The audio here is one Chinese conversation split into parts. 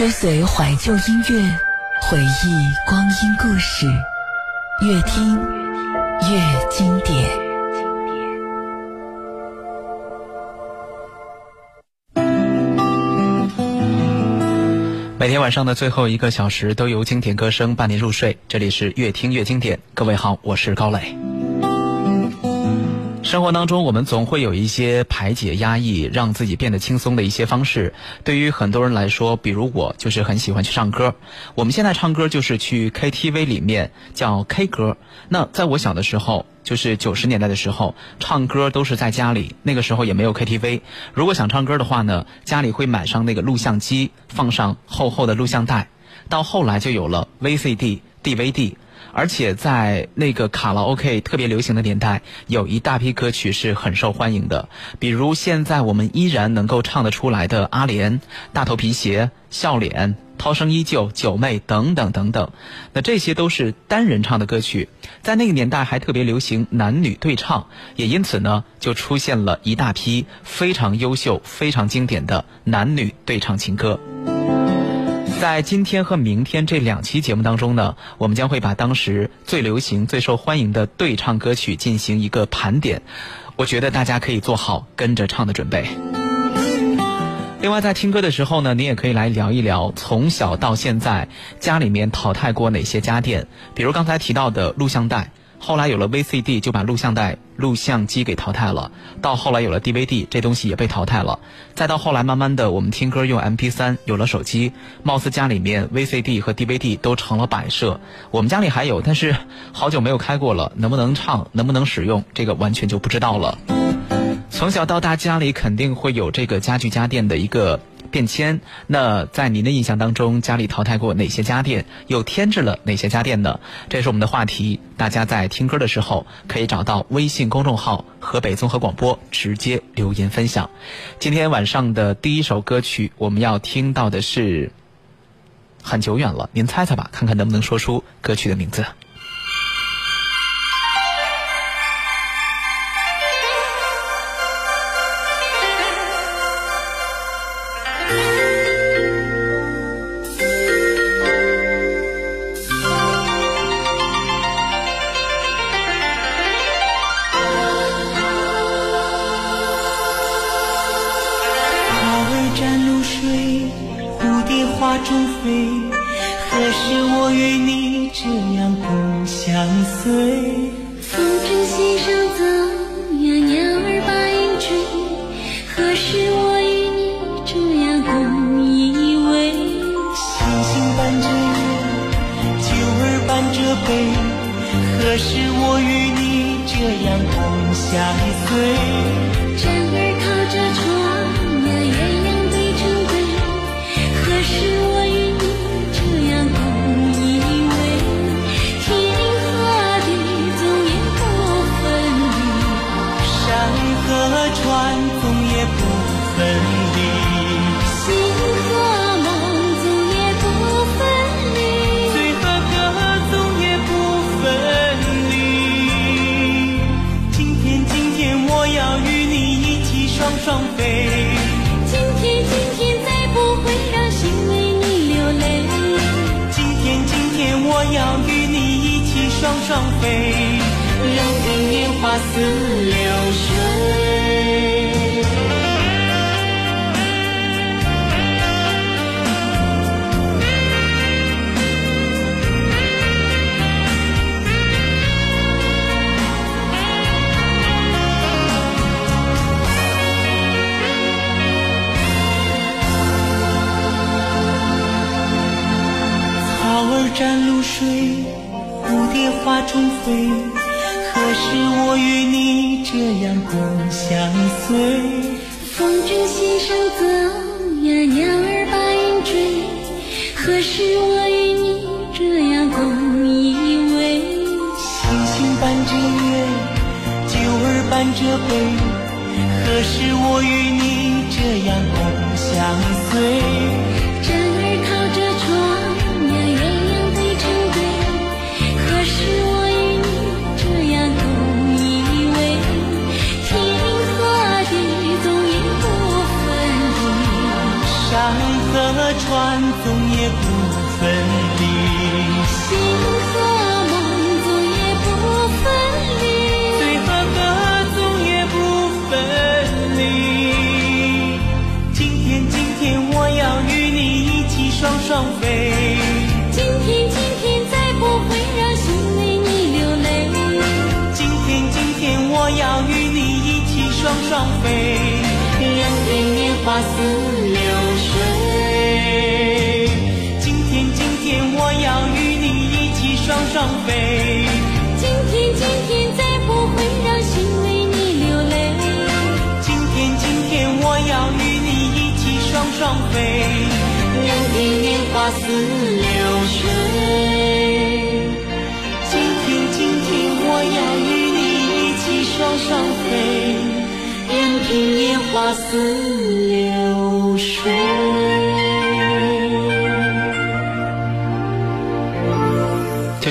追随怀旧音乐，回忆光阴故事，越听越经典。每天晚上的最后一个小时都由经典歌声伴您入睡，这里是越听越经典。各位好，我是高磊。生活当中，我们总会有一些排解压抑、让自己变得轻松的一些方式。对于很多人来说，比如我，就是很喜欢去唱歌。我们现在唱歌就是去 KTV 里面叫 K 歌。那在我小的时候，就是九十年代的时候，唱歌都是在家里。那个时候也没有 KTV。如果想唱歌的话呢，家里会买上那个录像机，放上厚厚的录像带。到后来就有了 VCD、DVD。而且在那个卡拉 OK 特别流行的年代，有一大批歌曲是很受欢迎的，比如现在我们依然能够唱得出来的《阿莲》《大头皮鞋》《笑脸》《涛声依旧》《九妹》等等等等。那这些都是单人唱的歌曲，在那个年代还特别流行男女对唱，也因此呢，就出现了一大批非常优秀、非常经典的男女对唱情歌。在今天和明天这两期节目当中呢，我们将会把当时最流行、最受欢迎的对唱歌曲进行一个盘点。我觉得大家可以做好跟着唱的准备。另外，在听歌的时候呢，你也可以来聊一聊从小到现在家里面淘汰过哪些家电，比如刚才提到的录像带。后来有了 VCD，就把录像带、录像机给淘汰了。到后来有了 DVD，这东西也被淘汰了。再到后来，慢慢的我们听歌用 MP3，有了手机，貌似家里面 VCD 和 DVD 都成了摆设。我们家里还有，但是好久没有开过了，能不能唱，能不能使用，这个完全就不知道了。从小到大，家里肯定会有这个家具家电的一个。变迁，那在您的印象当中，家里淘汰过哪些家电，又添置了哪些家电呢？这是我们的话题，大家在听歌的时候可以找到微信公众号“河北综合广播”，直接留言分享。今天晚上的第一首歌曲，我们要听到的是很久远了，您猜猜吧，看看能不能说出歌曲的名字。何时我与你这样共相随？枕儿靠着床呀，鸳鸯对成对。何时我？飞任凭年华似何时我与你这样共相随？风筝线上走呀，鸟儿。把云追。何时我与你这样共依偎，星星伴着月，酒儿伴着杯，何时我与你这样共相随？船总也不分离，飞，今天，今天再不会让心为你流泪。今天，今天我要与你一起双双飞，两天年华似流水。今天，今天我要与你一起双双飞，任凭年华似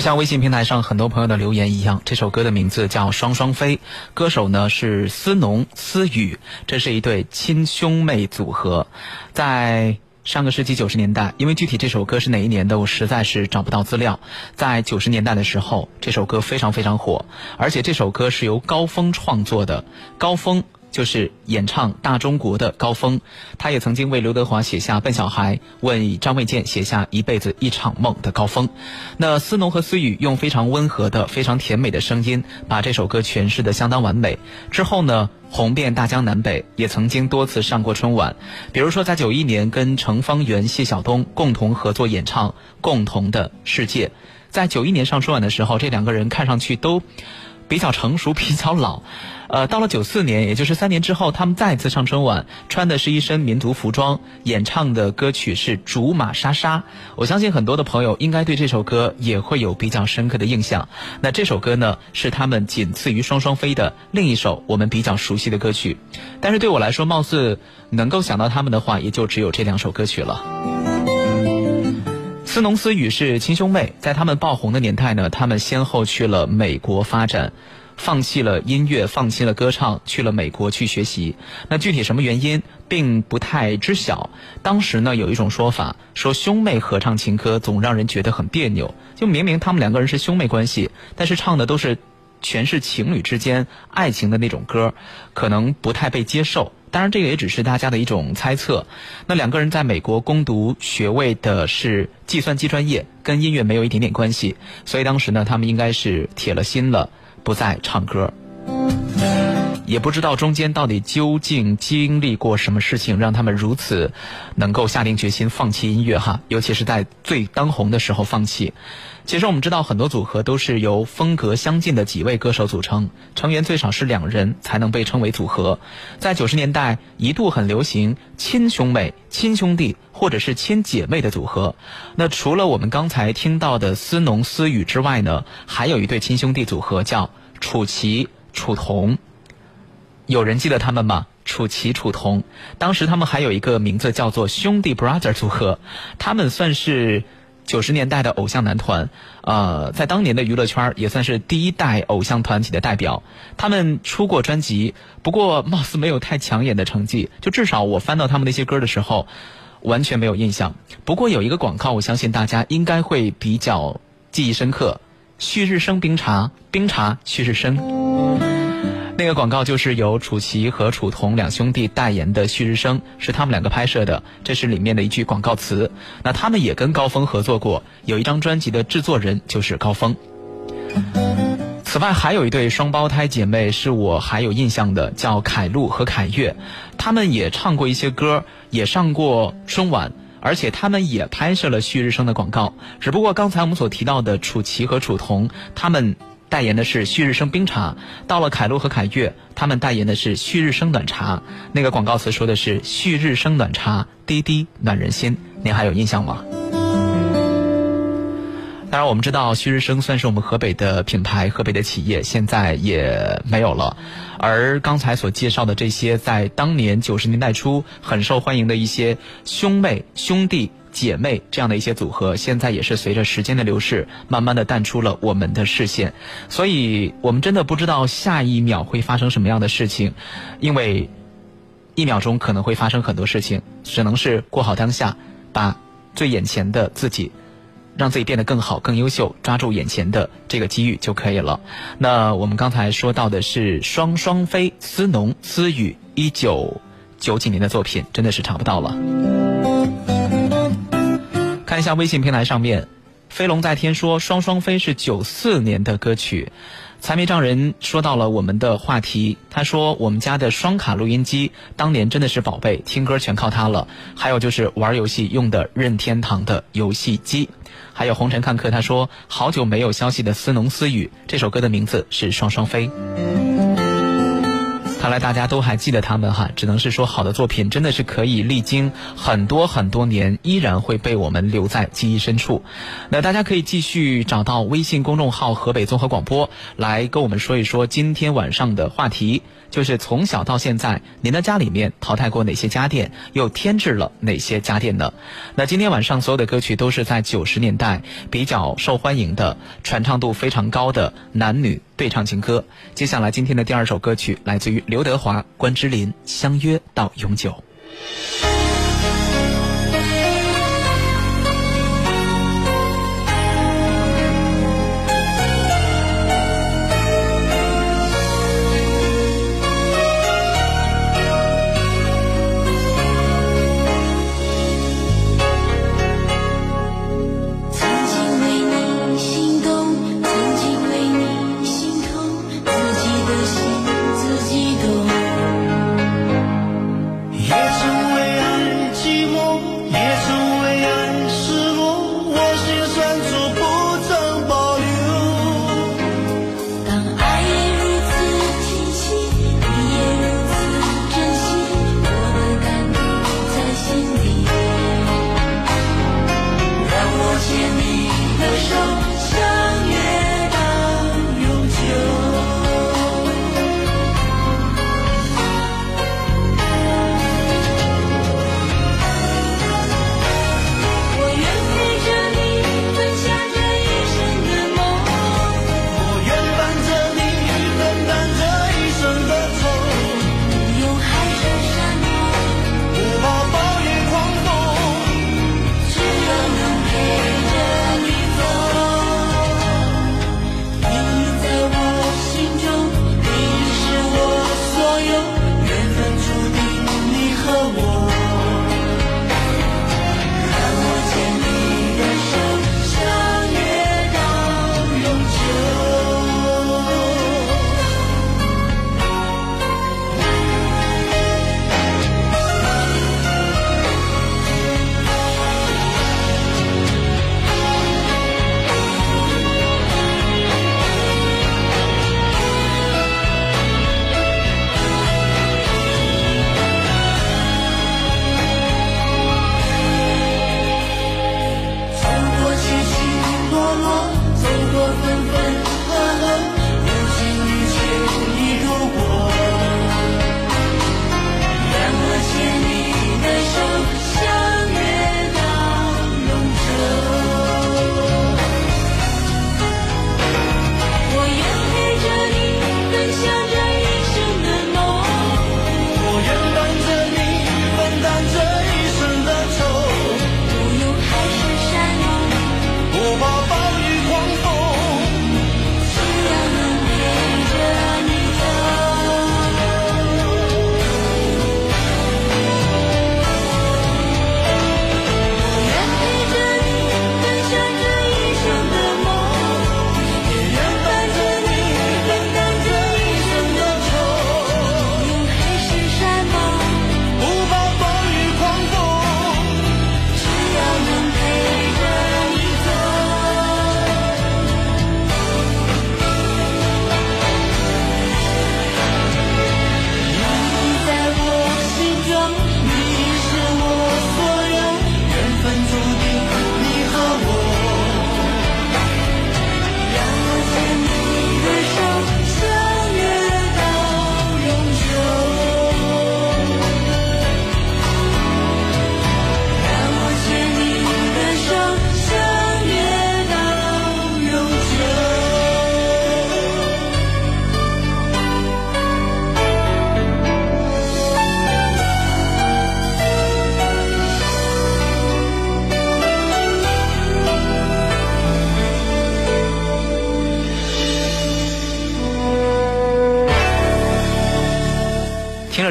像微信平台上很多朋友的留言一样，这首歌的名字叫《双双飞》，歌手呢是思农、思雨，这是一对亲兄妹组合，在。上个世纪九十年代，因为具体这首歌是哪一年的，我实在是找不到资料。在九十年代的时候，这首歌非常非常火，而且这首歌是由高峰创作的。高峰就是演唱《大中国》的高峰，他也曾经为刘德华写下《笨小孩》，为张卫健写下《一辈子一场梦》的高峰。那思农和思雨用非常温和的、非常甜美的声音，把这首歌诠释的相当完美。之后呢？红遍大江南北，也曾经多次上过春晚。比如说，在九一年跟程方圆、谢晓东共同合作演唱《共同的世界》。在九一年上春晚的时候，这两个人看上去都比较成熟、比较老。呃，到了九四年，也就是三年之后，他们再次上春晚，穿的是一身民族服装，演唱的歌曲是《竹马莎莎》。我相信很多的朋友应该对这首歌也会有比较深刻的印象。那这首歌呢，是他们仅次于《双双飞》的另一首我们比较熟悉的歌曲。但是对我来说，貌似能够想到他们的话，也就只有这两首歌曲了。斯农思雨是亲兄妹，在他们爆红的年代呢，他们先后去了美国发展。放弃了音乐，放弃了歌唱，去了美国去学习。那具体什么原因，并不太知晓。当时呢，有一种说法，说兄妹合唱情歌总让人觉得很别扭。就明明他们两个人是兄妹关系，但是唱的都是全是情侣之间爱情的那种歌，可能不太被接受。当然，这个也只是大家的一种猜测。那两个人在美国攻读学位的是计算机专业，跟音乐没有一点点关系。所以当时呢，他们应该是铁了心了。不再唱歌，也不知道中间到底究竟经历过什么事情，让他们如此能够下定决心放弃音乐哈，尤其是在最当红的时候放弃。其实我们知道，很多组合都是由风格相近的几位歌手组成，成员最少是两人才能被称为组合。在九十年代一度很流行亲兄妹、亲兄弟或者是亲姐妹的组合。那除了我们刚才听到的思农、思雨之外呢，还有一对亲兄弟组合叫楚奇、楚童。有人记得他们吗？楚奇、楚童，当时他们还有一个名字叫做兄弟 brother 组合，他们算是。九十年代的偶像男团，呃，在当年的娱乐圈也算是第一代偶像团体的代表。他们出过专辑，不过貌似没有太抢眼的成绩。就至少我翻到他们那些歌的时候，完全没有印象。不过有一个广告，我相信大家应该会比较记忆深刻：旭日升冰茶，冰茶旭日升。那个广告就是由楚奇和楚童两兄弟代言的《旭日升》，是他们两个拍摄的，这是里面的一句广告词。那他们也跟高峰合作过，有一张专辑的制作人就是高峰。此外，还有一对双胞胎姐妹是我还有印象的，叫凯璐和凯越，他们也唱过一些歌，也上过春晚，而且他们也拍摄了《旭日升》的广告。只不过刚才我们所提到的楚奇和楚童，他们。代言的是旭日升冰茶，到了凯路和凯越，他们代言的是旭日升暖茶。那个广告词说的是旭日升暖茶，滴滴暖人心，您还有印象吗？当然，我们知道旭日升算是我们河北的品牌，河北的企业现在也没有了。而刚才所介绍的这些，在当年九十年代初很受欢迎的一些兄妹、兄弟、姐妹这样的一些组合，现在也是随着时间的流逝，慢慢的淡出了我们的视线。所以我们真的不知道下一秒会发生什么样的事情，因为一秒钟可能会发生很多事情，只能是过好当下，把最眼前的自己。让自己变得更好、更优秀，抓住眼前的这个机遇就可以了。那我们刚才说到的是双双飞、思农、思雨，一九九几年的作品，真的是查不到了。看一下微信平台上面，飞龙在天说双双飞是九四年的歌曲。财迷丈人说到了我们的话题，他说我们家的双卡录音机当年真的是宝贝，听歌全靠它了。还有就是玩游戏用的任天堂的游戏机。还有红尘看客，他说好久没有消息的思农思雨，这首歌的名字是双双飞。看来大家都还记得他们哈，只能是说好的作品真的是可以历经很多很多年，依然会被我们留在记忆深处。那大家可以继续找到微信公众号河北综合广播来跟我们说一说今天晚上的话题。就是从小到现在，您的家里面淘汰过哪些家电，又添置了哪些家电呢？那今天晚上所有的歌曲都是在九十年代比较受欢迎的、传唱度非常高的男女对唱情歌。接下来今天的第二首歌曲来自于刘德华、关之琳，《相约到永久》。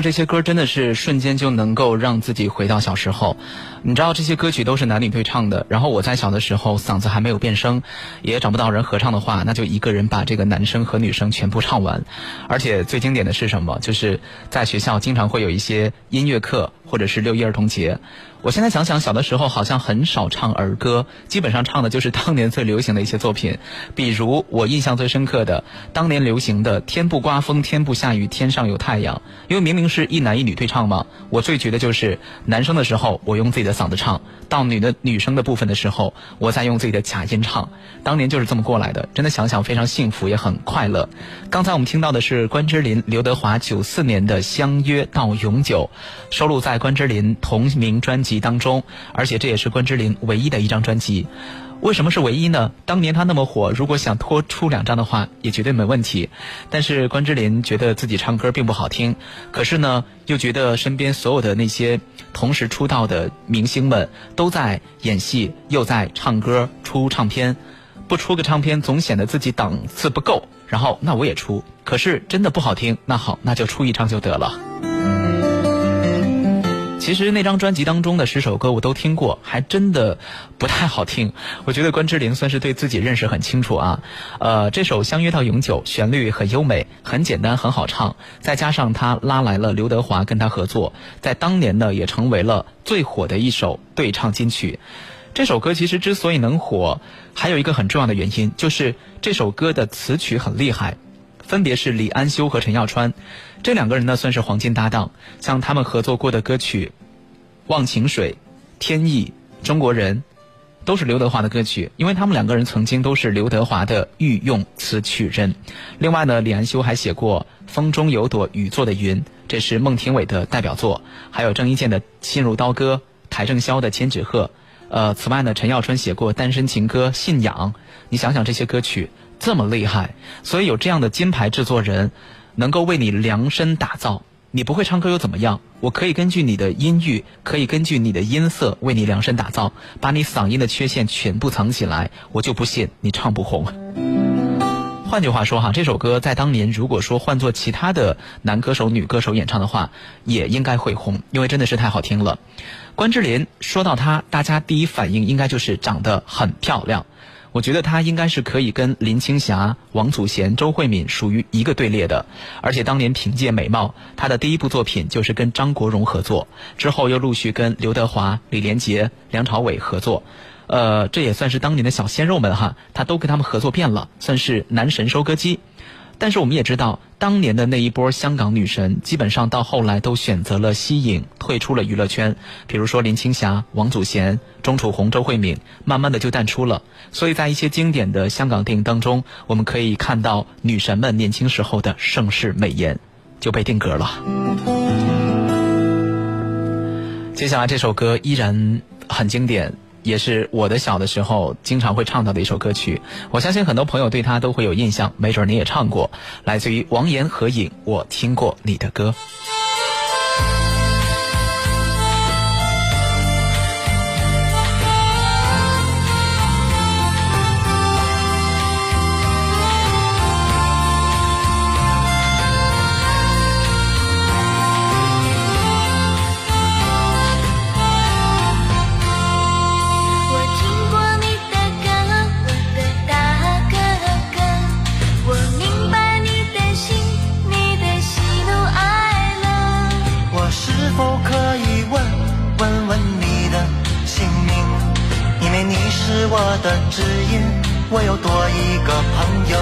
这些歌，真的是瞬间就能够让自己回到小时候。你知道这些歌曲都是男女对唱的，然后我在小的时候嗓子还没有变声，也找不到人合唱的话，那就一个人把这个男生和女生全部唱完。而且最经典的是什么？就是在学校经常会有一些音乐课或者是六一儿童节。我现在想想，小的时候好像很少唱儿歌，基本上唱的就是当年最流行的一些作品，比如我印象最深刻的当年流行的“天不刮风，天不下雨，天上有太阳”，因为明明是一男一女对唱嘛。我最觉得就是男生的时候，我用自己的嗓子唱；到女的女生的部分的时候，我再用自己的假音唱。当年就是这么过来的，真的想想非常幸福，也很快乐。刚才我们听到的是关之琳、刘德华九四年的《相约到永久》，收录在关之琳同名专辑当中，而且这也是关之琳唯一的一张专辑。为什么是唯一呢？当年她那么火，如果想拖出两张的话，也绝对没问题。但是关之琳觉得自己唱歌并不好听，可是呢，又觉得身边所有的那些同时出道的明星们都在演戏，又在唱歌、出唱片，不出个唱片总显得自己档次不够。然后那我也出，可是真的不好听，那好，那就出一张就得了。其实那张专辑当中的十首歌我都听过，还真的不太好听。我觉得关之琳算是对自己认识很清楚啊。呃，这首《相约到永久》旋律很优美，很简单，很好唱。再加上他拉来了刘德华跟他合作，在当年呢也成为了最火的一首对唱金曲。这首歌其实之所以能火，还有一个很重要的原因，就是这首歌的词曲很厉害。分别是李安修和陈耀川，这两个人呢算是黄金搭档。像他们合作过的歌曲《忘情水》《天意》《中国人》，都是刘德华的歌曲。因为他们两个人曾经都是刘德华的御用词曲人。另外呢，李安修还写过《风中有朵雨做的云》，这是孟庭苇的代表作。还有郑伊健的《心如刀割》，邰正宵的《千纸鹤》。呃，此外呢，陈耀春写过《单身情歌》《信仰》。你想想这些歌曲。这么厉害，所以有这样的金牌制作人，能够为你量身打造。你不会唱歌又怎么样？我可以根据你的音域，可以根据你的音色为你量身打造，把你嗓音的缺陷全部藏起来，我就不信你唱不红。换句话说哈，这首歌在当年如果说换做其他的男歌手、女歌手演唱的话，也应该会红，因为真的是太好听了。关之琳说到她，大家第一反应应该就是长得很漂亮。我觉得他应该是可以跟林青霞、王祖贤、周慧敏属于一个队列的，而且当年凭借美貌，他的第一部作品就是跟张国荣合作，之后又陆续跟刘德华、李连杰、梁朝伟合作，呃，这也算是当年的小鲜肉们哈，他都跟他们合作遍了，算是男神收割机。但是我们也知道，当年的那一波香港女神，基本上到后来都选择了息影，退出了娱乐圈。比如说林青霞、王祖贤、钟楚红、周慧敏，慢慢的就淡出了。所以在一些经典的香港电影当中，我们可以看到女神们年轻时候的盛世美颜，就被定格了。接下来这首歌依然很经典。也是我的小的时候经常会唱到的一首歌曲，我相信很多朋友对他都会有印象，没准你也唱过，来自于王岩合影，我听过你的歌。我的知音，我有多一个朋友。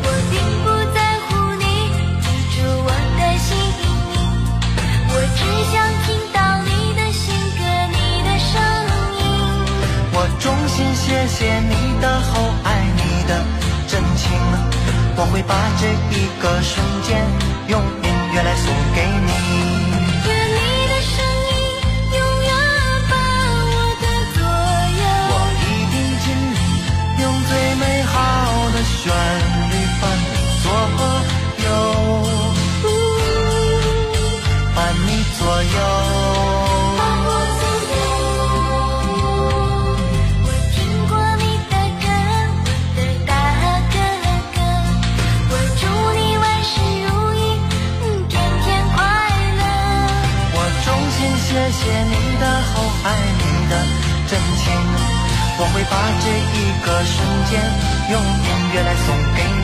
我并不在乎你记住我的姓名，我只想听到你的性格，你的声音。我衷心谢谢你的厚爱，你的真情。我会把这一个瞬间用音乐来送给你。这一个瞬间用音乐来送给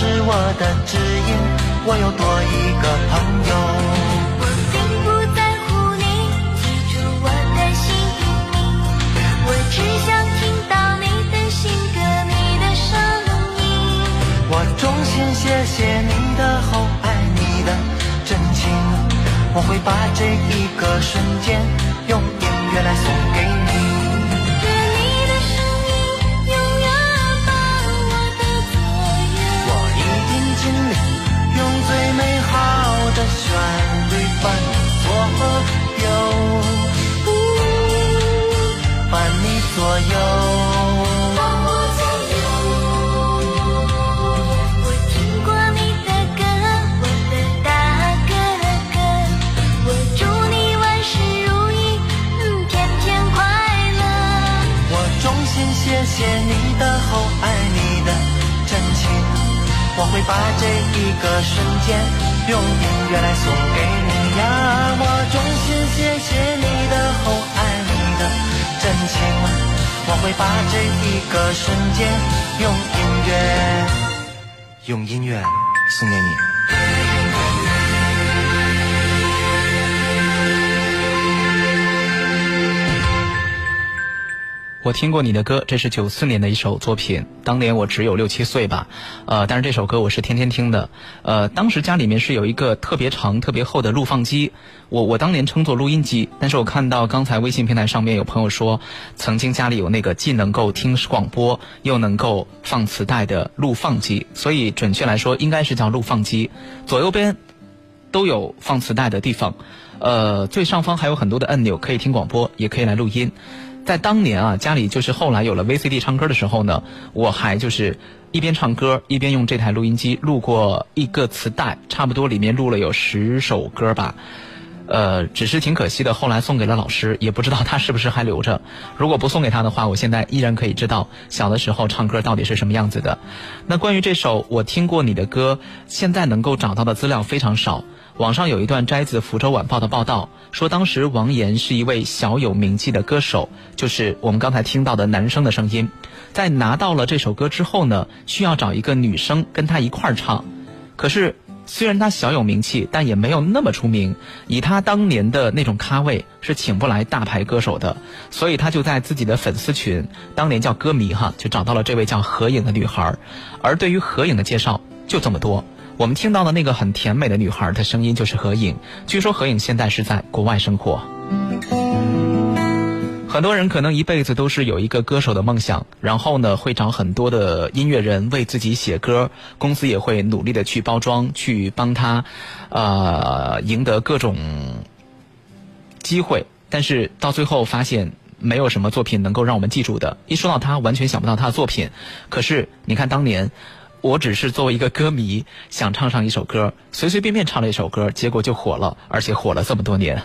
是我的知音，我又多一个朋友。我并不在乎你记住我的姓名，我只想听到你的新歌，你的声音。我衷心谢谢你的厚，爱你的真情。我会把这一个瞬间用音乐来送给我听过你的歌，这是九四年的一首作品。当年我只有六七岁吧，呃，但是这首歌我是天天听的。呃，当时家里面是有一个特别长、特别厚的录放机，我我当年称作录音机。但是我看到刚才微信平台上面有朋友说，曾经家里有那个既能够听广播又能够放磁带的录放机，所以准确来说应该是叫录放机。左右边都有放磁带的地方，呃，最上方还有很多的按钮，可以听广播，也可以来录音。在当年啊，家里就是后来有了 VCD 唱歌的时候呢，我还就是一边唱歌一边用这台录音机录过一个磁带，差不多里面录了有十首歌吧。呃，只是挺可惜的，后来送给了老师，也不知道他是不是还留着。如果不送给他的话，我现在依然可以知道小的时候唱歌到底是什么样子的。那关于这首我听过你的歌，现在能够找到的资料非常少。网上有一段摘自《福州晚报》的报道，说当时王岩是一位小有名气的歌手，就是我们刚才听到的男生的声音。在拿到了这首歌之后呢，需要找一个女生跟他一块儿唱。可是虽然他小有名气，但也没有那么出名。以他当年的那种咖位，是请不来大牌歌手的，所以他就在自己的粉丝群，当年叫歌迷哈，就找到了这位叫何颖的女孩。而对于何颖的介绍就这么多。我们听到的那个很甜美的女孩的声音就是何颖，据说何颖现在是在国外生活。很多人可能一辈子都是有一个歌手的梦想，然后呢会找很多的音乐人为自己写歌，公司也会努力的去包装，去帮他，呃，赢得各种机会，但是到最后发现没有什么作品能够让我们记住的。一说到他，完全想不到他的作品。可是你看当年。我只是作为一个歌迷，想唱上一首歌，随随便便唱了一首歌，结果就火了，而且火了这么多年。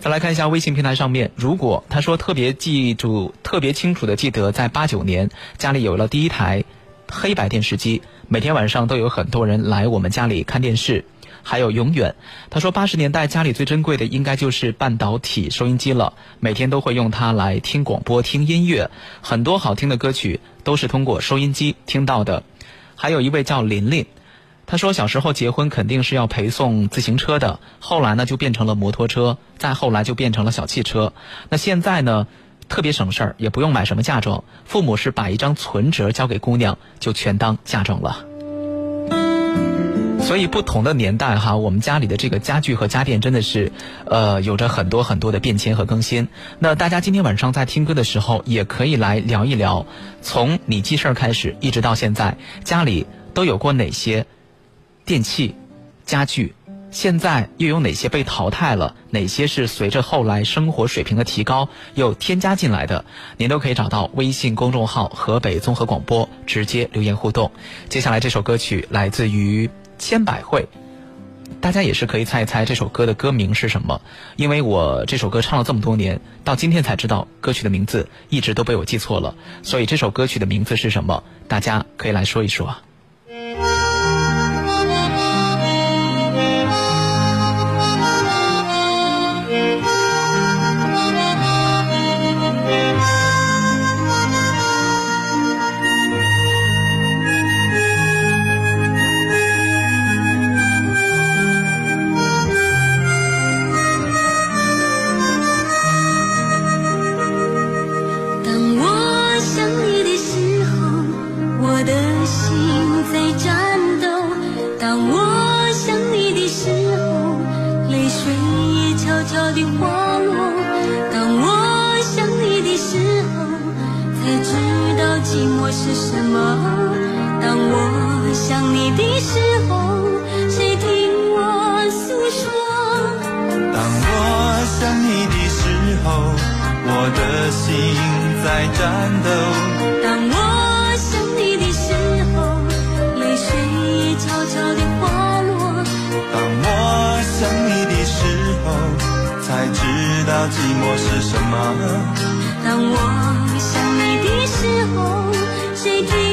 再来看一下微信平台上面，如果他说特别记住、特别清楚的记得，在八九年家里有了第一台黑白电视机，每天晚上都有很多人来我们家里看电视。还有永远，他说八十年代家里最珍贵的应该就是半导体收音机了，每天都会用它来听广播、听音乐，很多好听的歌曲都是通过收音机听到的。还有一位叫琳琳，她说小时候结婚肯定是要陪送自行车的，后来呢就变成了摩托车，再后来就变成了小汽车。那现在呢，特别省事儿，也不用买什么嫁妆，父母是把一张存折交给姑娘，就全当嫁妆了。所以不同的年代哈，我们家里的这个家具和家电真的是，呃，有着很多很多的变迁和更新。那大家今天晚上在听歌的时候，也可以来聊一聊，从你记事儿开始，一直到现在，家里都有过哪些电器、家具？现在又有哪些被淘汰了？哪些是随着后来生活水平的提高又添加进来的？您都可以找到微信公众号“河北综合广播”，直接留言互动。接下来这首歌曲来自于千百惠，大家也是可以猜一猜这首歌的歌名是什么？因为我这首歌唱了这么多年，到今天才知道歌曲的名字一直都被我记错了，所以这首歌曲的名字是什么？大家可以来说一说。啊是什么；当我想你的时候，谁听我诉说？当我想你的时候，我的心在颤抖。当我想你的时候，泪水悄悄地滑落。当我想你的时候，才知道寂寞是什么。当我想你的时候，谁听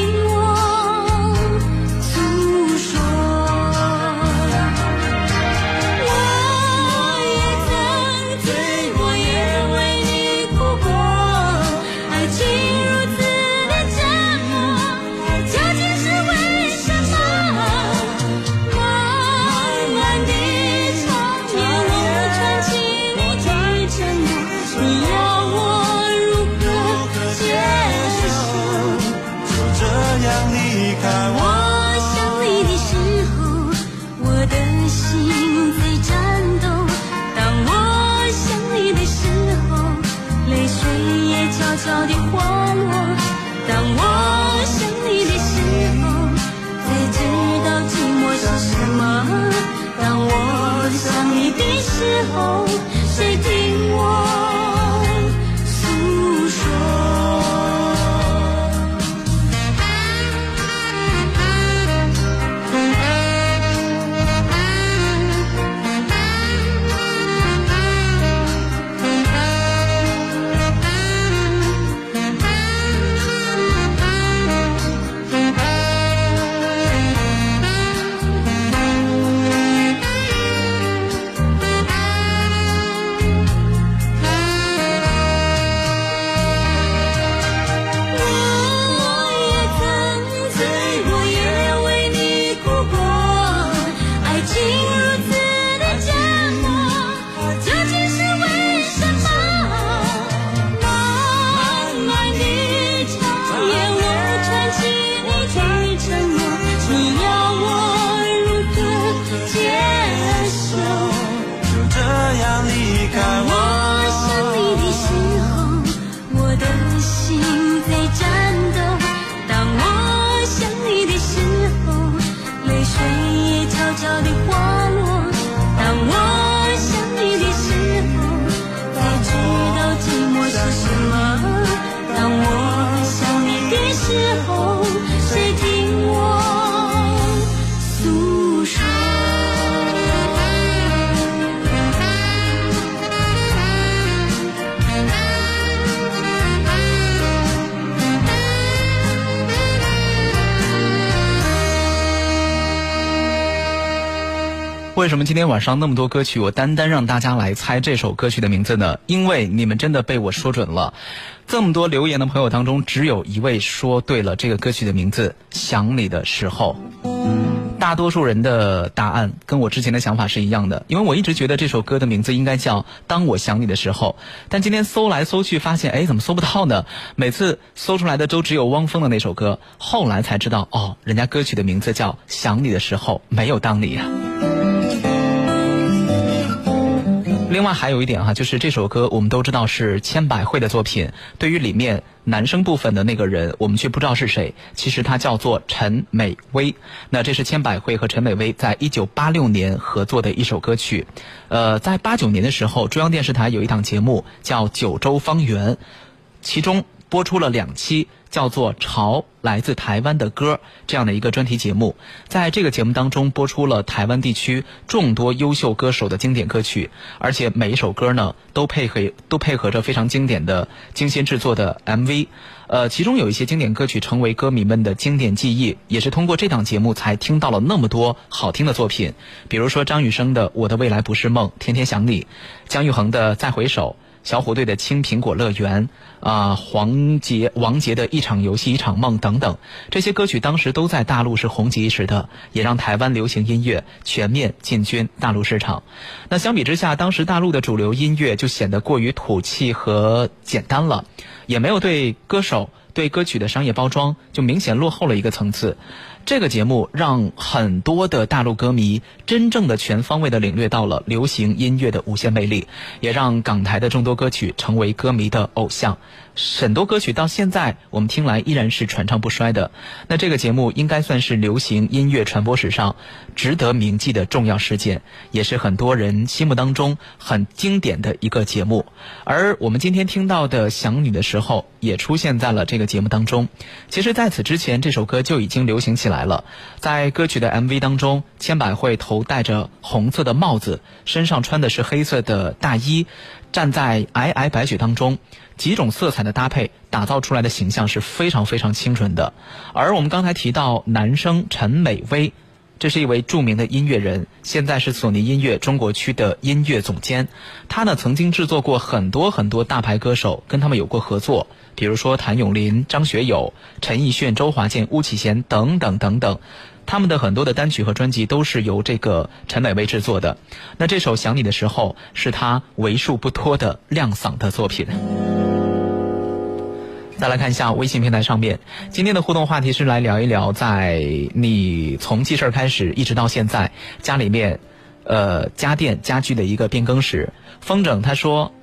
为什么今天晚上那么多歌曲，我单单让大家来猜这首歌曲的名字呢？因为你们真的被我说准了。这么多留言的朋友当中，只有一位说对了这个歌曲的名字《想你的时候》。大多数人的答案跟我之前的想法是一样的，因为我一直觉得这首歌的名字应该叫《当我想你的时候》，但今天搜来搜去发现，哎，怎么搜不到呢？每次搜出来的都只有汪峰的那首歌，后来才知道，哦，人家歌曲的名字叫《想你的时候》，没有当你呀、另外还有一点哈，就是这首歌我们都知道是千百惠的作品，对于里面男生部分的那个人，我们却不知道是谁。其实他叫做陈美薇。那这是千百惠和陈美薇在一九八六年合作的一首歌曲。呃，在八九年的时候，中央电视台有一档节目叫《九州方圆》，其中播出了两期叫做《潮来自台湾的歌》这样的一个专题节目。在这个节目当中，播出了台湾地区众多优秀歌手的经典歌曲，而且每一首歌呢都配合都配合着非常经典的精心制作的 MV。呃，其中有一些经典歌曲成为歌迷们的经典记忆，也是通过这档节目才听到了那么多好听的作品，比如说张雨生的《我的未来不是梦》，天天想你；姜育恒的《再回首》。小虎队的《青苹果乐园》啊，黄杰、王杰的一场游戏一场梦等等，这些歌曲当时都在大陆是红极一时的，也让台湾流行音乐全面进军大陆市场。那相比之下，当时大陆的主流音乐就显得过于土气和简单了，也没有对歌手、对歌曲的商业包装，就明显落后了一个层次。这个节目让很多的大陆歌迷真正的全方位的领略到了流行音乐的无限魅力，也让港台的众多歌曲成为歌迷的偶像。很多歌曲到现在我们听来依然是传唱不衰的。那这个节目应该算是流行音乐传播史上值得铭记的重要事件，也是很多人心目当中很经典的一个节目。而我们今天听到的《想你的时候》也出现在了这个节目当中。其实，在此之前，这首歌就已经流行起来了。在歌曲的 MV 当中，千百惠头戴着红色的帽子，身上穿的是黑色的大衣，站在皑皑白雪当中，几种色彩的搭配打造出来的形象是非常非常清纯的。而我们刚才提到男生陈美薇。这是一位著名的音乐人，现在是索尼音乐中国区的音乐总监。他呢曾经制作过很多很多大牌歌手，跟他们有过合作，比如说谭咏麟、张学友、陈奕迅、周华健、巫启贤等等等等。他们的很多的单曲和专辑都是由这个陈美薇制作的。那这首《想你的时候》是他为数不多的亮嗓的作品。再来看一下微信平台上面，今天的互动话题是来聊一聊，在你从记事儿开始一直到现在，家里面，呃，家电家具的一个变更史。风筝他说，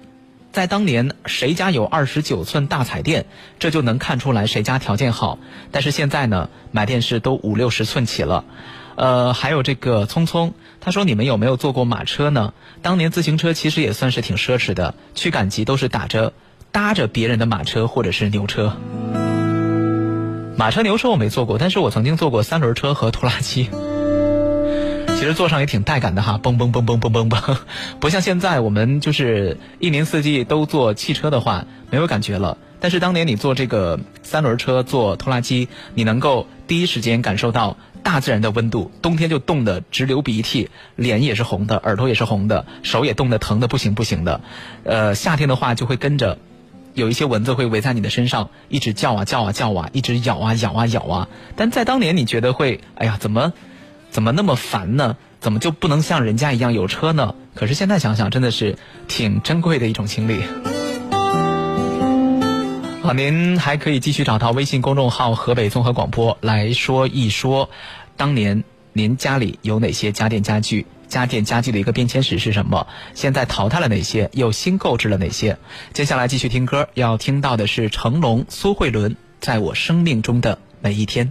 在当年谁家有二十九寸大彩电，这就能看出来谁家条件好。但是现在呢，买电视都五六十寸起了。呃，还有这个聪聪，他说你们有没有坐过马车呢？当年自行车其实也算是挺奢侈的，去赶集都是打着。搭着别人的马车或者是牛车，马车牛车我没坐过，但是我曾经坐过三轮车和拖拉机。其实坐上也挺带感的哈，嘣嘣嘣嘣嘣嘣嘣，不像现在我们就是一年四季都坐汽车的话没有感觉了。但是当年你坐这个三轮车、坐拖拉机，你能够第一时间感受到大自然的温度，冬天就冻得直流鼻涕，脸也是红的，耳朵也是红的，手也冻得疼的不行不行的。呃，夏天的话就会跟着。有一些蚊子会围在你的身上，一直叫啊叫啊叫啊，一直咬啊咬啊咬啊。但在当年，你觉得会，哎呀，怎么，怎么那么烦呢？怎么就不能像人家一样有车呢？可是现在想想，真的是挺珍贵的一种经历。好，您还可以继续找到微信公众号“河北综合广播”来说一说，当年您家里有哪些家电家具。家电家具的一个变迁史是什么？现在淘汰了哪些？又新购置了哪些？接下来继续听歌，要听到的是成龙、苏慧伦《在我生命中的每一天》。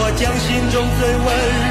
我将心中最温柔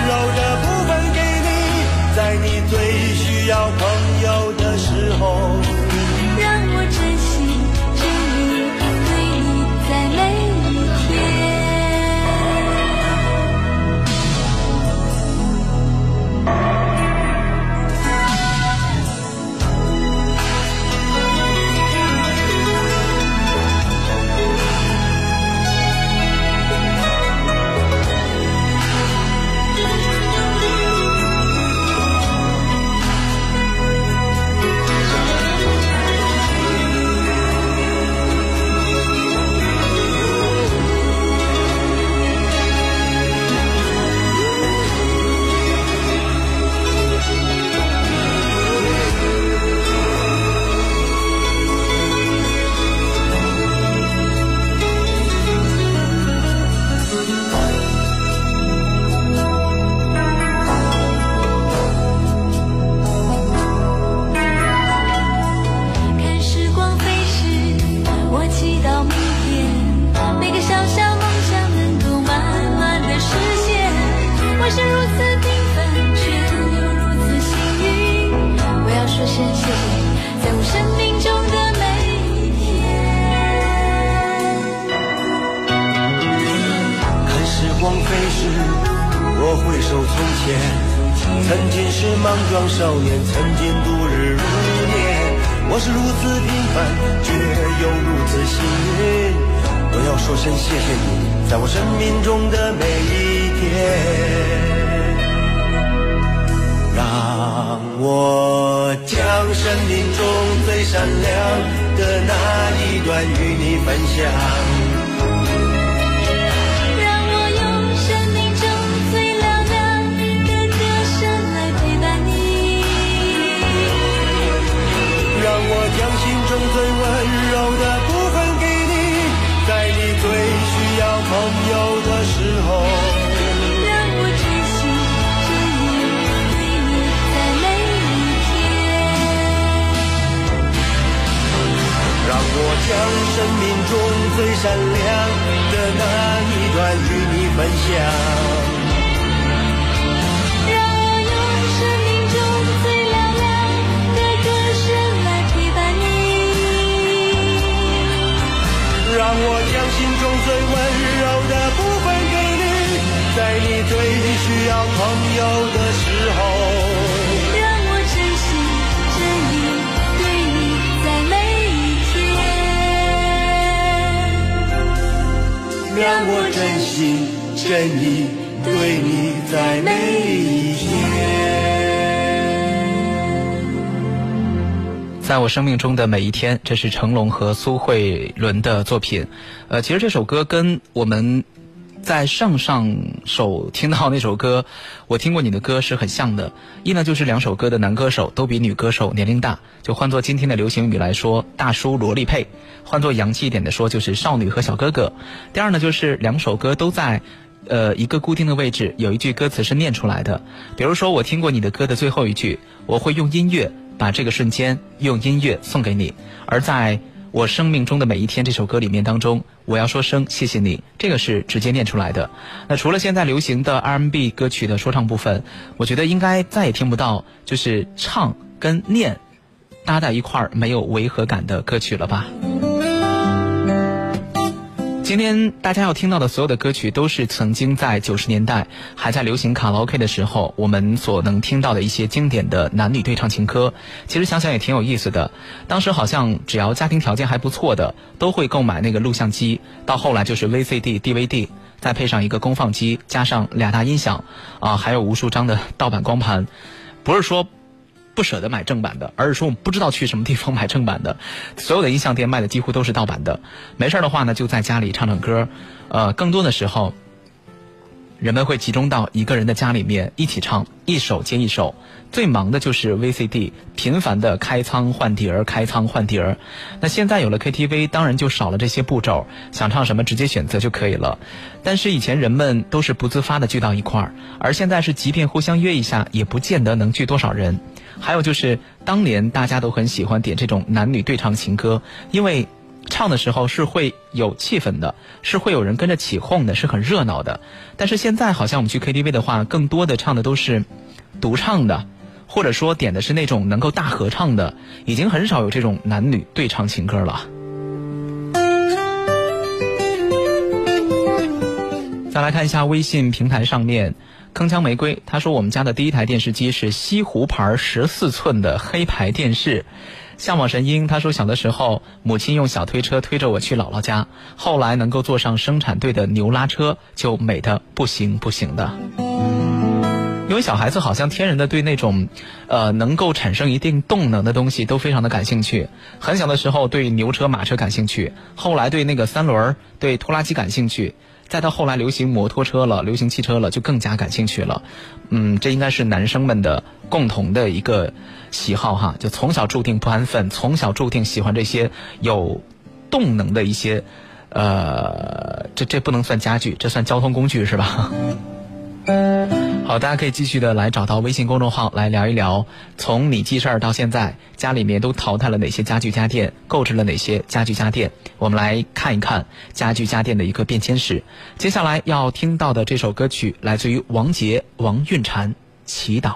朋友的时候。让我真心真意对你在每一天。让我真心真意对你在每一天。在我生命中的每一天，这是成龙和苏慧伦的作品。呃，其实这首歌跟我们在上上首听到那首歌，我听过你的歌是很像的。一呢，就是两首歌的男歌手都比女歌手年龄大，就换作今天的流行语来说，大叔萝莉配；换作洋气一点的说，就是少女和小哥哥。第二呢，就是两首歌都在。呃，一个固定的位置，有一句歌词是念出来的。比如说，我听过你的歌的最后一句，我会用音乐把这个瞬间用音乐送给你。而在我生命中的每一天这首歌里面当中，我要说声谢谢你，这个是直接念出来的。那除了现在流行的 R&B 歌曲的说唱部分，我觉得应该再也听不到就是唱跟念搭在一块儿没有违和感的歌曲了吧。今天大家要听到的所有的歌曲，都是曾经在九十年代还在流行卡拉 OK 的时候，我们所能听到的一些经典的男女对唱情歌。其实想想也挺有意思的。当时好像只要家庭条件还不错的，都会购买那个录像机。到后来就是 VCD、DVD，再配上一个功放机，加上俩大音响，啊，还有无数张的盗版光盘。不是说不舍得买正版的，而是说我们不知道去什么地方买正版的。所有的音像店卖的几乎都是盗版的。没事的话呢，就在家里唱唱歌。呃，更多的时候，人们会集中到一个人的家里面一起唱，一首接一首。最忙的就是 VCD，频繁的开仓换碟儿，开仓换碟儿。那现在有了 KTV，当然就少了这些步骤，想唱什么直接选择就可以了。但是以前人们都是不自发的聚到一块儿，而现在是即便互相约一下，也不见得能聚多少人。还有就是当年大家都很喜欢点这种男女对唱情歌，因为。唱的时候是会有气氛的，是会有人跟着起哄的，是很热闹的。但是现在好像我们去 KTV 的话，更多的唱的都是独唱的，或者说点的是那种能够大合唱的，已经很少有这种男女对唱情歌了。再来看一下微信平台上面，铿锵玫瑰他说我们家的第一台电视机是西湖牌十四寸的黑白电视。向往神鹰他说小的时候母亲用小推车推着我去姥姥家，后来能够坐上生产队的牛拉车就美的不行不行的。因为小孩子好像天然的对那种，呃，能够产生一定动能的东西都非常的感兴趣。很小的时候对牛车马车感兴趣，后来对那个三轮对拖拉机感兴趣。再到后来流行摩托车了，流行汽车了，就更加感兴趣了。嗯，这应该是男生们的共同的一个喜好哈，就从小注定不安分，从小注定喜欢这些有动能的一些，呃，这这不能算家具，这算交通工具是吧？好，大家可以继续的来找到微信公众号来聊一聊，从你记事儿到现在，家里面都淘汰了哪些家具家电，购置了哪些家具家电？我们来看一看家具家电的一个变迁史。接下来要听到的这首歌曲来自于王杰、王韵婵，《祈祷》。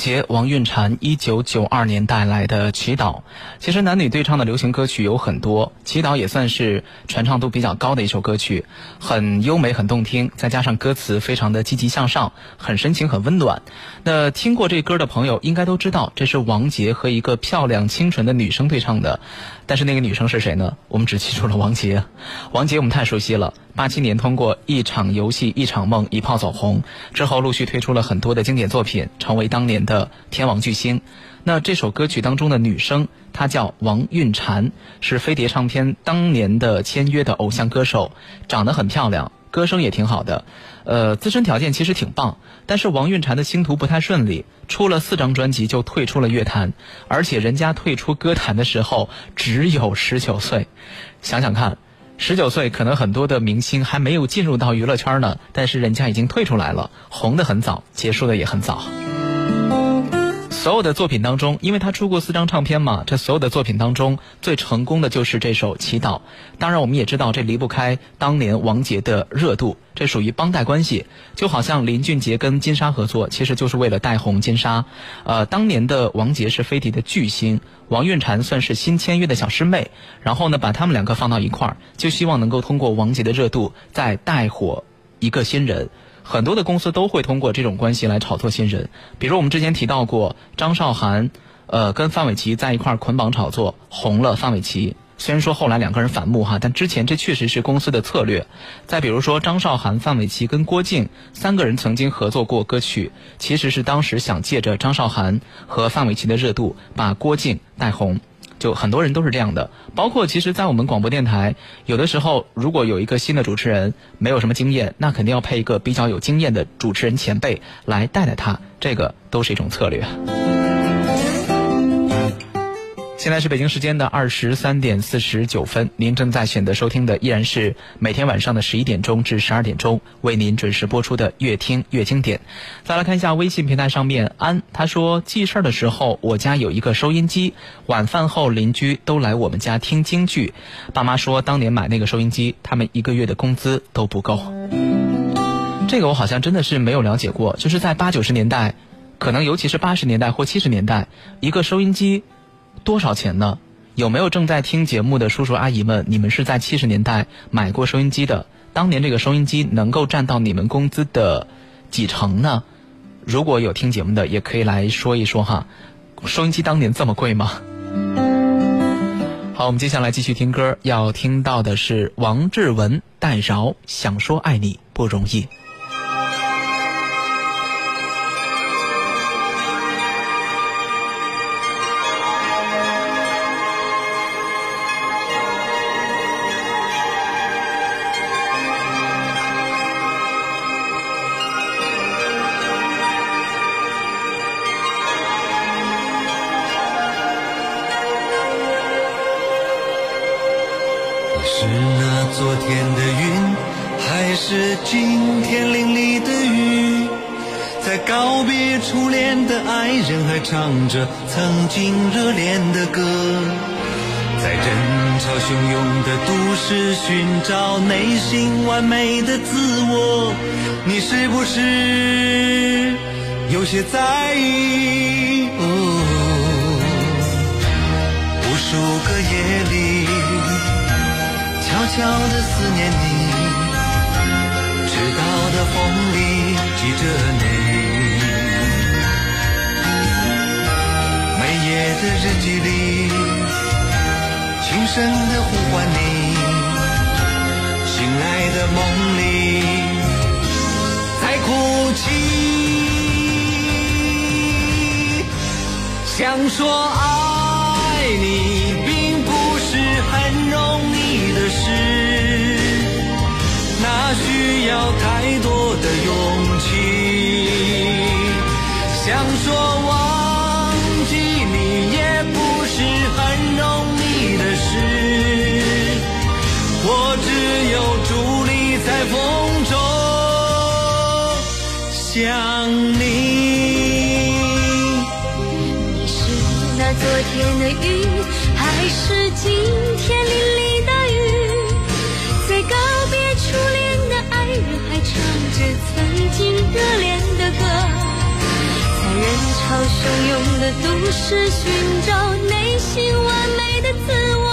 王杰、王韵婵一九九二年带来的《祈祷》，其实男女对唱的流行歌曲有很多，《祈祷》也算是传唱度比较高的一首歌曲，很优美、很动听，再加上歌词非常的积极向上，很深情、很温暖。那听过这歌的朋友应该都知道，这是王杰和一个漂亮清纯的女生对唱的，但是那个女生是谁呢？我们只记住了王杰。王杰我们太熟悉了，八七年通过《一场游戏一场梦》一炮走红，之后陆续推出了很多的经典作品，成为当年的天王巨星。那这首歌曲当中的女生，她叫王韵婵，是飞碟唱片当年的签约的偶像歌手，长得很漂亮，歌声也挺好的，呃，自身条件其实挺棒。但是王韵婵的星途不太顺利，出了四张专辑就退出了乐坛，而且人家退出歌坛的时候只有十九岁，想想看。十九岁，可能很多的明星还没有进入到娱乐圈呢，但是人家已经退出来了，红得很早，结束的也很早。所有的作品当中，因为他出过四张唱片嘛，这所有的作品当中最成功的就是这首《祈祷》。当然，我们也知道这离不开当年王杰的热度，这属于帮带关系。就好像林俊杰跟金莎合作，其实就是为了带红金莎。呃，当年的王杰是飞碟的巨星，王韵婵算是新签约的小师妹，然后呢，把他们两个放到一块儿，就希望能够通过王杰的热度再带火一个新人。很多的公司都会通过这种关系来炒作新人，比如我们之前提到过张韶涵，呃，跟范玮琪在一块捆绑炒作，红了范玮琪。虽然说后来两个人反目哈，但之前这确实是公司的策略。再比如说张韶涵、范玮琪跟郭靖三个人曾经合作过歌曲，其实是当时想借着张韶涵和范玮琪的热度，把郭靖带红。就很多人都是这样的，包括其实，在我们广播电台，有的时候如果有一个新的主持人没有什么经验，那肯定要配一个比较有经验的主持人前辈来带带他，这个都是一种策略。现在是北京时间的二十三点四十九分，您正在选择收听的依然是每天晚上的十一点钟至十二点钟为您准时播出的《越听越经典》。再来看一下微信平台上面，安他说记事儿的时候，我家有一个收音机，晚饭后邻居都来我们家听京剧。爸妈说当年买那个收音机，他们一个月的工资都不够。这个我好像真的是没有了解过，就是在八九十年代，可能尤其是八十年代或七十年代，一个收音机。多少钱呢？有没有正在听节目的叔叔阿姨们？你们是在七十年代买过收音机的？当年这个收音机能够占到你们工资的几成呢？如果有听节目的，也可以来说一说哈。收音机当年这么贵吗？好，我们接下来继续听歌，要听到的是王志文、戴娆，想说爱你不容易。却在意？哦，无数个夜里，悄悄地思念你，迟到的风里记着想说爱你，并不是很容易的事，那需要太多的勇气。想说忘记你，也不是很容易的事，我只有伫立在风中想你。天的云，还是今天淋漓的雨？在告别初恋的爱人，还唱着曾经热恋的歌，在人潮汹涌的都市，寻找内心完美的自我，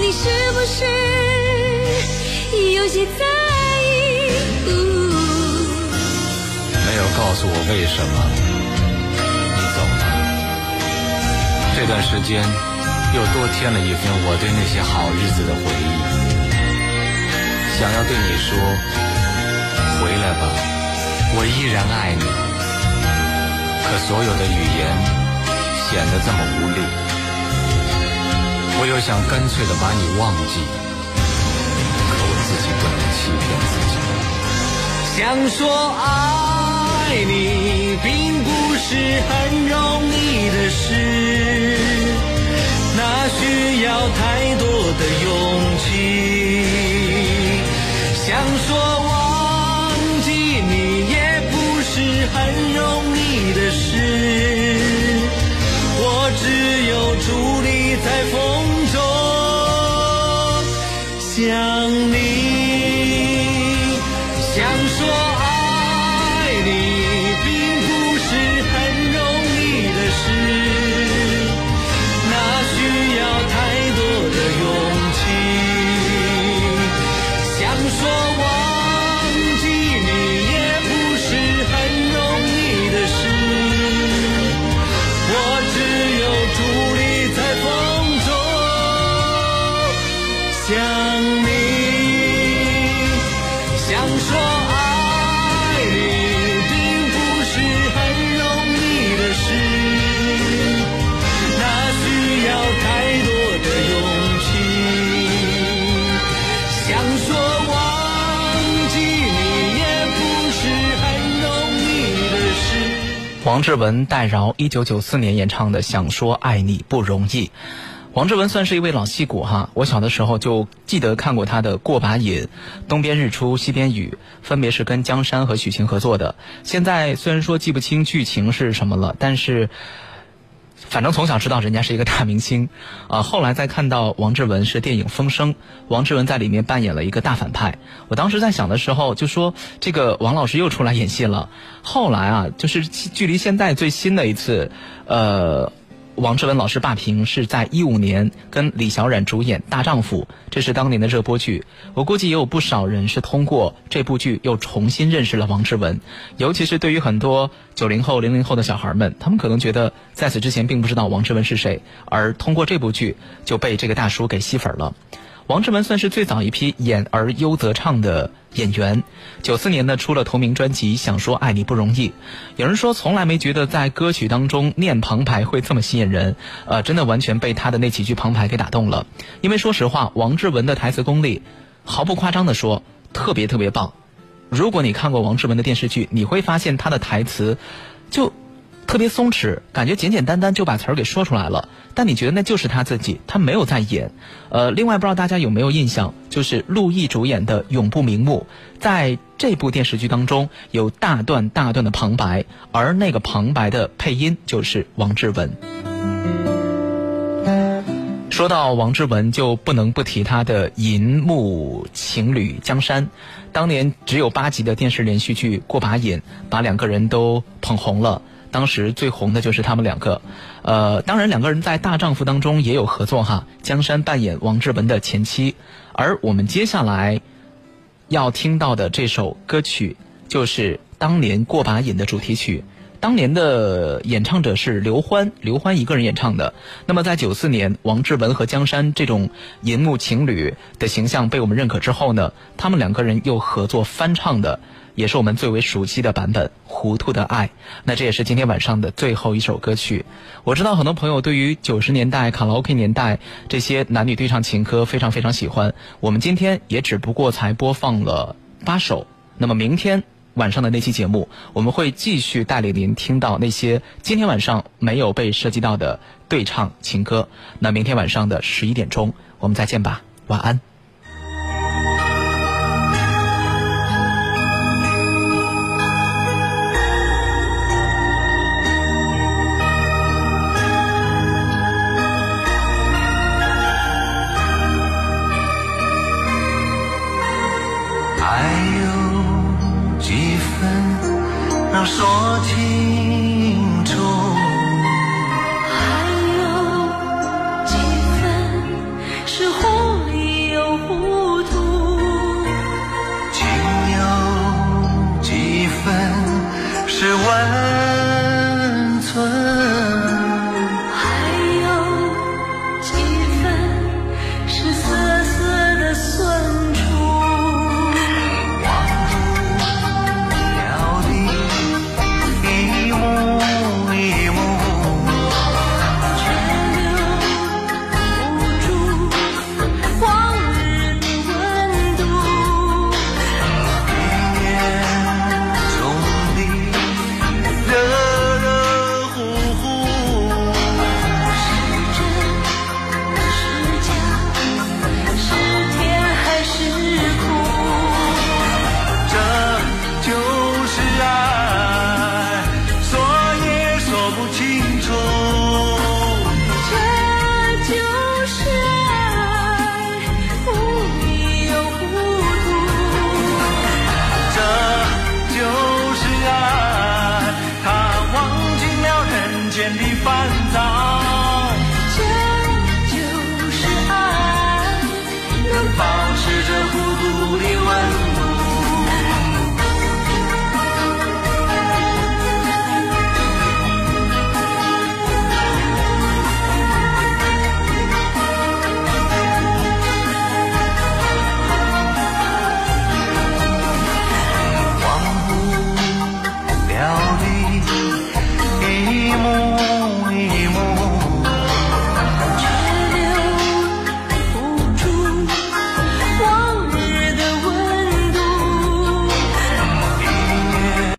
你是不是有些在意？没有告诉我为什么这段时间又多添了一份我对那些好日子的回忆，想要对你说，回来吧，我依然爱你。可所有的语言显得这么无力，我又想干脆的把你忘记，可我自己不能欺骗自己。想说爱你，并不是很容易的事，那需要太多的勇气。想说忘记你，也不是很容易的事，我只有伫立在风中想你。王志文、戴娆一九九四年演唱的《想说爱你不容易》。王志文算是一位老戏骨哈，我小的时候就记得看过他的《过把瘾》《东边日出西边雨》，分别是跟江山和许晴合作的。现在虽然说记不清剧情是什么了，但是。反正从小知道人家是一个大明星，啊，后来再看到王志文是电影《风声》，王志文在里面扮演了一个大反派。我当时在想的时候就说，这个王老师又出来演戏了。后来啊，就是距离现在最新的一次，呃。王志文老师霸屏是在一五年跟李小冉主演《大丈夫》，这是当年的热播剧。我估计也有不少人是通过这部剧又重新认识了王志文，尤其是对于很多九零后、零零后的小孩们，他们可能觉得在此之前并不知道王志文是谁，而通过这部剧就被这个大叔给吸粉了。王志文算是最早一批演而优则唱的演员。九四年呢，出了同名专辑《想说爱你不容易》。有人说，从来没觉得在歌曲当中念旁白会这么吸引人。呃，真的完全被他的那几句旁白给打动了。因为说实话，王志文的台词功力，毫不夸张的说，特别特别棒。如果你看过王志文的电视剧，你会发现他的台词，就。特别松弛，感觉简简单单就把词儿给说出来了。但你觉得那就是他自己，他没有在演。呃，另外不知道大家有没有印象，就是陆毅主演的《永不瞑目》，在这部电视剧当中有大段大段的旁白，而那个旁白的配音就是王志文。说到王志文，就不能不提他的银幕情侣江山。当年只有八集的电视连续剧《过把瘾》，把两个人都捧红了。当时最红的就是他们两个，呃，当然两个人在《大丈夫》当中也有合作哈。江山扮演王志文的前妻，而我们接下来要听到的这首歌曲就是当年《过把瘾》的主题曲。当年的演唱者是刘欢，刘欢一个人演唱的。那么在九四年，王志文和江山这种银幕情侣的形象被我们认可之后呢，他们两个人又合作翻唱的。也是我们最为熟悉的版本《糊涂的爱》，那这也是今天晚上的最后一首歌曲。我知道很多朋友对于九十年代卡拉 OK 年代这些男女对唱情歌非常非常喜欢。我们今天也只不过才播放了八首，那么明天晚上的那期节目，我们会继续带领您听到那些今天晚上没有被涉及到的对唱情歌。那明天晚上的十一点钟，我们再见吧，晚安。那说起。